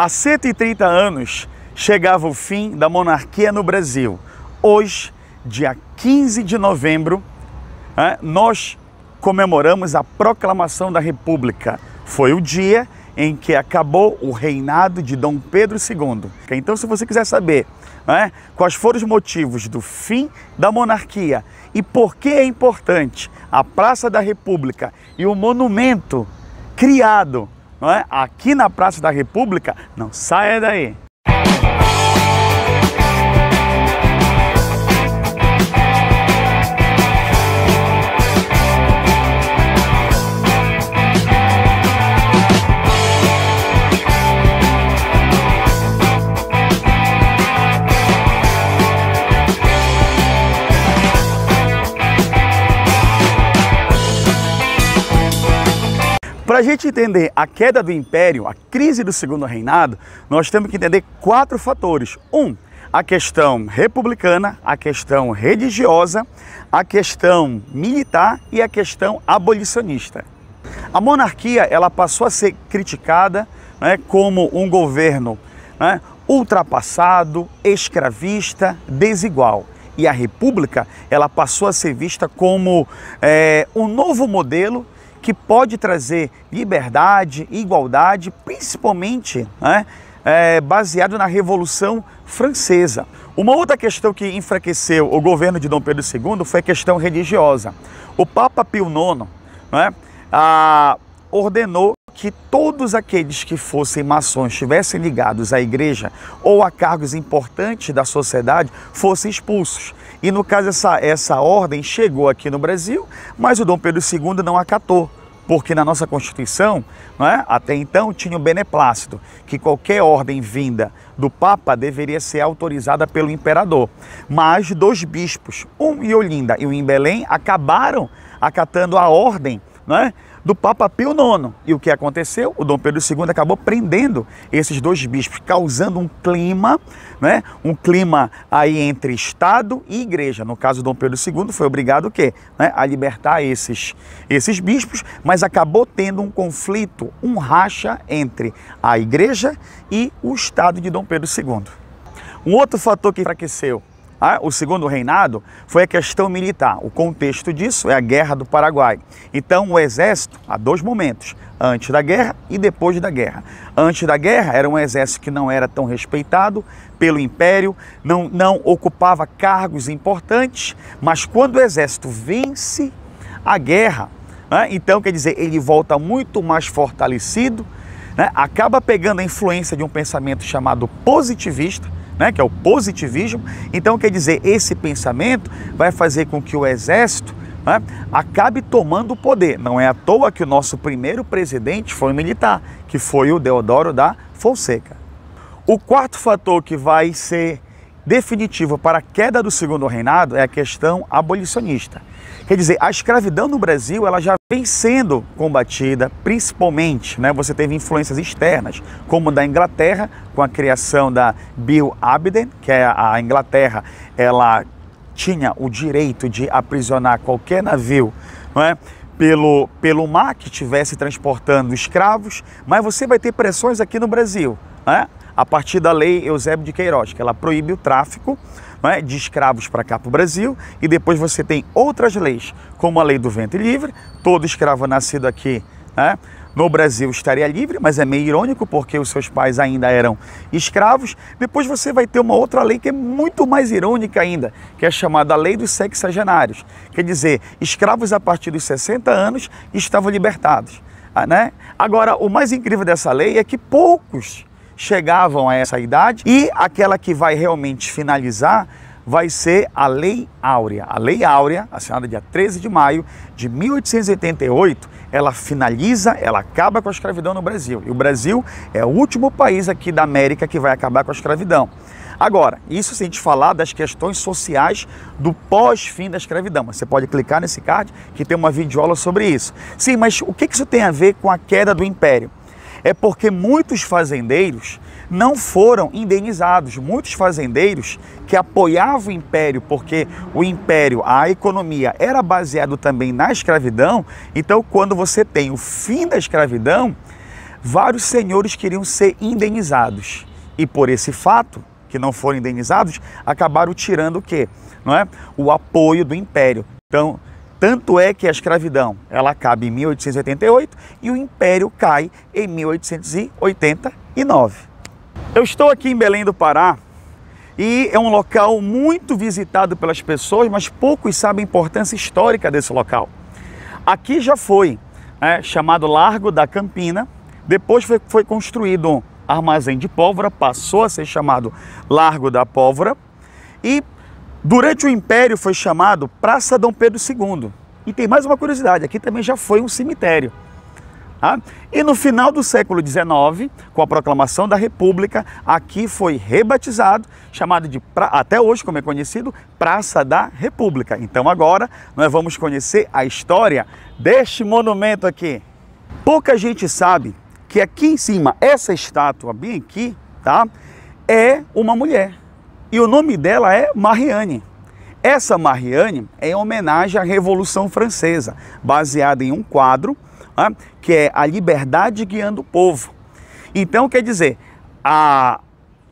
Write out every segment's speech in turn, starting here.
Há 130 anos chegava o fim da monarquia no Brasil. Hoje, dia 15 de novembro, é, nós comemoramos a proclamação da República. Foi o dia em que acabou o reinado de Dom Pedro II. Então, se você quiser saber é, quais foram os motivos do fim da monarquia e por que é importante a Praça da República e o monumento criado é, aqui na Praça da República, não saia daí. Para a gente entender a queda do império, a crise do segundo reinado, nós temos que entender quatro fatores. Um, a questão republicana, a questão religiosa, a questão militar e a questão abolicionista. A monarquia ela passou a ser criticada né, como um governo né, ultrapassado, escravista, desigual. E a república ela passou a ser vista como é, um novo modelo que pode trazer liberdade, igualdade, principalmente né, é, baseado na Revolução Francesa. Uma outra questão que enfraqueceu o governo de Dom Pedro II foi a questão religiosa. O Papa Pio IX né, a, ordenou que todos aqueles que fossem maçons estivessem ligados à igreja ou a cargos importantes da sociedade fossem expulsos. E no caso, essa, essa ordem chegou aqui no Brasil, mas o Dom Pedro II não acatou, porque na nossa Constituição, é, até então, tinha o beneplácito, que qualquer ordem vinda do Papa deveria ser autorizada pelo imperador. Mas dois bispos, um em Olinda e um em Belém, acabaram acatando a ordem não é, do Papa Pio IX. E o que aconteceu? O Dom Pedro II acabou prendendo esses dois bispos, causando um clima, né? um clima aí entre Estado e Igreja. No caso, Dom Pedro II foi obrigado o quê? Né? a libertar esses, esses bispos, mas acabou tendo um conflito, um racha entre a Igreja e o Estado de Dom Pedro II. Um outro fator que enfraqueceu o segundo reinado foi a questão militar. O contexto disso é a Guerra do Paraguai. Então, o exército, há dois momentos, antes da guerra e depois da guerra. Antes da guerra, era um exército que não era tão respeitado pelo império, não, não ocupava cargos importantes, mas quando o exército vence a guerra, né, então quer dizer, ele volta muito mais fortalecido, né, acaba pegando a influência de um pensamento chamado positivista né, que é o positivismo. Então, quer dizer, esse pensamento vai fazer com que o exército né, acabe tomando o poder. Não é à toa que o nosso primeiro presidente foi um militar, que foi o Deodoro da Fonseca. O quarto fator que vai ser definitivo para a queda do segundo reinado é a questão abolicionista. Quer dizer, a escravidão no Brasil ela já vem sendo combatida, principalmente, né? Você teve influências externas, como da Inglaterra, com a criação da Bill Abden, que é a Inglaterra, ela tinha o direito de aprisionar qualquer navio, não é? Pelo, pelo mar que estivesse transportando escravos, mas você vai ter pressões aqui no Brasil, né? A partir da lei Eusébio de Queiroz, que ela proíbe o tráfico é, de escravos para cá para o Brasil, e depois você tem outras leis, como a lei do ventre livre, todo escravo nascido aqui é, no Brasil estaria livre, mas é meio irônico porque os seus pais ainda eram escravos. Depois você vai ter uma outra lei que é muito mais irônica ainda, que é chamada Lei dos Sexagenários. Quer dizer, escravos a partir dos 60 anos estavam libertados. Né? Agora, o mais incrível dessa lei é que poucos chegavam a essa idade e aquela que vai realmente finalizar vai ser a Lei Áurea. A Lei Áurea, assinada dia 13 de maio de 1888, ela finaliza, ela acaba com a escravidão no Brasil. E o Brasil é o último país aqui da América que vai acabar com a escravidão. Agora, isso se a gente falar das questões sociais do pós-fim da escravidão. Você pode clicar nesse card que tem uma videoaula sobre isso. Sim, mas o que isso tem a ver com a queda do império? É porque muitos fazendeiros não foram indenizados. Muitos fazendeiros que apoiavam o império, porque o império, a economia era baseado também na escravidão. Então, quando você tem o fim da escravidão, vários senhores queriam ser indenizados. E por esse fato, que não foram indenizados, acabaram tirando o quê? Não é? O apoio do império. Então, tanto é que a escravidão ela acaba em 1888 e o império cai em 1889. Eu estou aqui em Belém do Pará e é um local muito visitado pelas pessoas, mas poucos sabem a importância histórica desse local. Aqui já foi é, chamado Largo da Campina, depois foi, foi construído um armazém de pólvora, passou a ser chamado Largo da Pólvora e durante o Império foi chamado Praça Dom Pedro II. E tem mais uma curiosidade, aqui também já foi um cemitério. Tá? E no final do século XIX, com a proclamação da República, aqui foi rebatizado, chamado de, até hoje como é conhecido, Praça da República. Então agora nós vamos conhecer a história deste monumento aqui. Pouca gente sabe que aqui em cima, essa estátua bem aqui, tá? É uma mulher. E o nome dela é Marianne. Essa Marianne é em homenagem à Revolução Francesa, baseada em um quadro né, que é a liberdade guiando o povo. Então, quer dizer, a,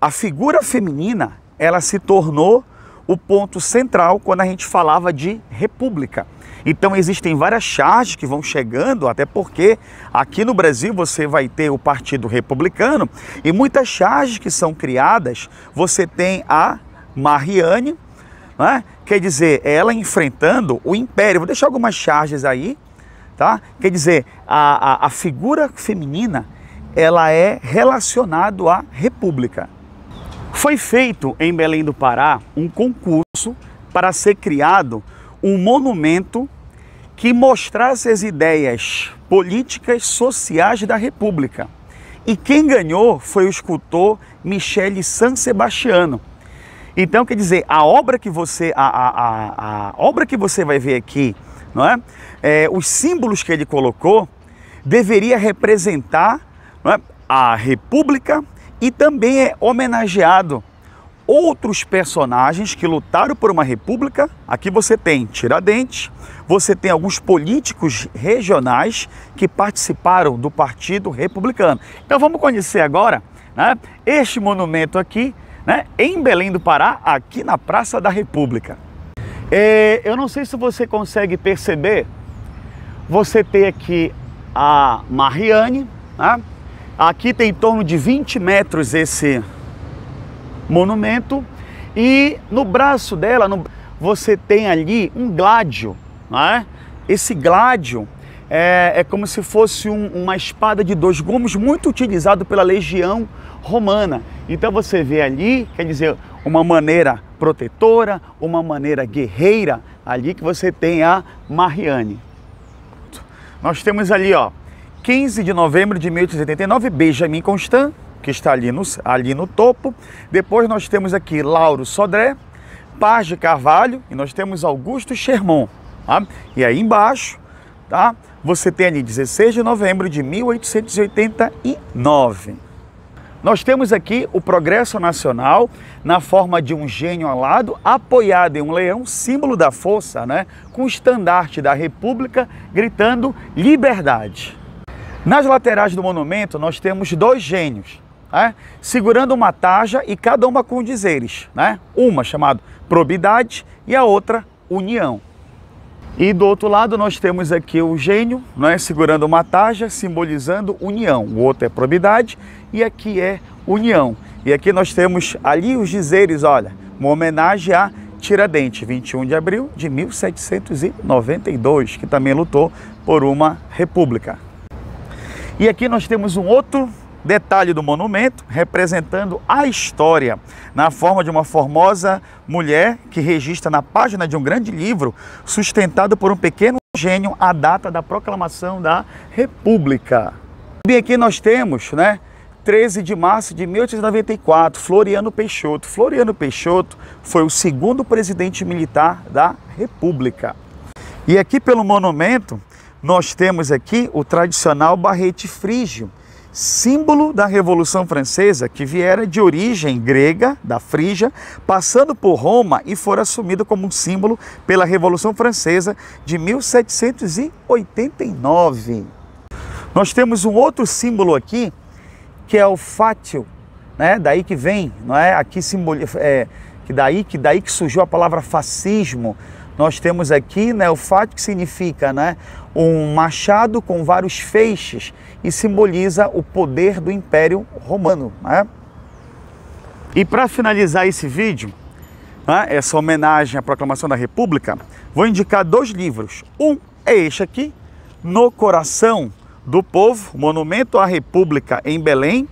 a figura feminina ela se tornou o ponto central quando a gente falava de república. Então existem várias charges que vão chegando, até porque aqui no Brasil você vai ter o Partido Republicano e muitas charges que são criadas, você tem a Mariane, né? quer dizer, ela enfrentando o Império. Vou deixar algumas charges aí, tá? Quer dizer, a, a, a figura feminina, ela é relacionada à República. Foi feito em Belém do Pará um concurso para ser criado um monumento que mostrasse as ideias políticas sociais da República. E quem ganhou foi o escultor Michele San Sebastiano. Então, quer dizer, a obra que você, a, a, a, a obra que você vai ver aqui, não é? é? os símbolos que ele colocou, deveria representar é? a República e também é homenageado outros personagens que lutaram por uma república. Aqui você tem Tiradentes, você tem alguns políticos regionais que participaram do Partido Republicano. Então vamos conhecer agora né, este monumento aqui, né, em Belém do Pará, aqui na Praça da República. É, eu não sei se você consegue perceber, você tem aqui a Mariane, né? aqui tem em torno de 20 metros esse monumento e no braço dela no, você tem ali um gládio, né? Esse gládio é, é como se fosse um, uma espada de dois gumes muito utilizado pela legião romana. Então você vê ali, quer dizer, uma maneira protetora, uma maneira guerreira, ali que você tem a Mariane. Nós temos ali, ó, 15 de novembro de 1889, Benjamin Constant, que está ali no, ali no topo. Depois nós temos aqui Lauro Sodré, Paz de Carvalho e nós temos Augusto Sherman. Tá? E aí embaixo, tá? Você tem ali 16 de novembro de 1889. Nós temos aqui o progresso nacional na forma de um gênio alado apoiado em um leão, símbolo da força, né? com o estandarte da República gritando liberdade. Nas laterais do monumento nós temos dois gênios, né? segurando uma taja e cada uma com dizeres. Né? Uma chamada probidade e a outra união. E do outro lado nós temos aqui o gênio, né, segurando uma taja, simbolizando união. O outro é probidade e aqui é união. E aqui nós temos ali os dizeres, olha, uma homenagem a Tiradentes, 21 de abril de 1792, que também lutou por uma república. E aqui nós temos um outro detalhe do monumento representando a história na forma de uma formosa mulher que registra na página de um grande livro sustentado por um pequeno gênio a data da proclamação da República. E aqui nós temos, né, 13 de março de 1894, Floriano Peixoto. Floriano Peixoto foi o segundo presidente militar da República. E aqui pelo monumento nós temos aqui o tradicional barrete frígio, símbolo da Revolução Francesa, que viera de origem grega, da Frígia, passando por Roma e for assumido como um símbolo pela Revolução Francesa de 1789. Nós temos um outro símbolo aqui, que é o fátio, né? Daí que vem, não é? Aqui simboliza, é, que daí que daí que surgiu a palavra fascismo. Nós temos aqui, né, o fátio que significa, né, um machado com vários feixes e simboliza o poder do Império Romano, né? E para finalizar esse vídeo, né, essa homenagem à proclamação da República, vou indicar dois livros. Um é este aqui, No Coração do Povo, Monumento à República em Belém,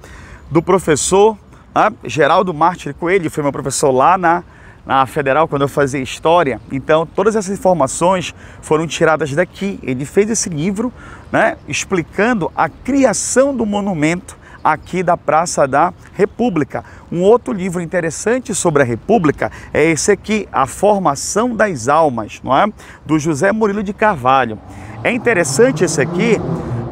do professor né, Geraldo Mártir Coelho, foi meu professor lá na, na Federal quando eu fazia História. Então, todas essas informações foram tiradas daqui. Ele fez esse livro né, explicando a criação do monumento aqui da Praça da República. Um outro livro interessante sobre a República é esse aqui, A Formação das Almas, não é? Do José Murilo de Carvalho. É interessante esse aqui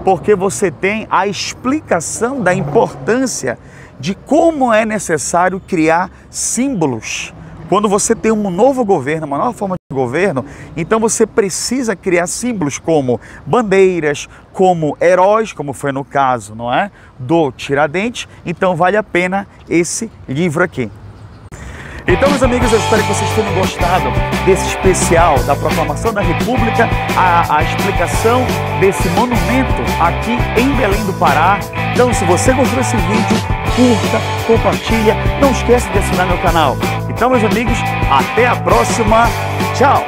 porque você tem a explicação da importância de como é necessário criar símbolos quando você tem um novo governo, uma nova forma de governo, então você precisa criar símbolos como bandeiras, como heróis, como foi no caso, não é? Do Tiradentes. Então vale a pena esse livro aqui. Então, meus amigos, eu espero que vocês tenham gostado desse especial da Proclamação da República, a, a, explicação desse monumento aqui em Belém do Pará. Então, se você gostou desse vídeo, curta, compartilha, não esqueça de assinar meu canal. Então, meus amigos, até a próxima. Tchau!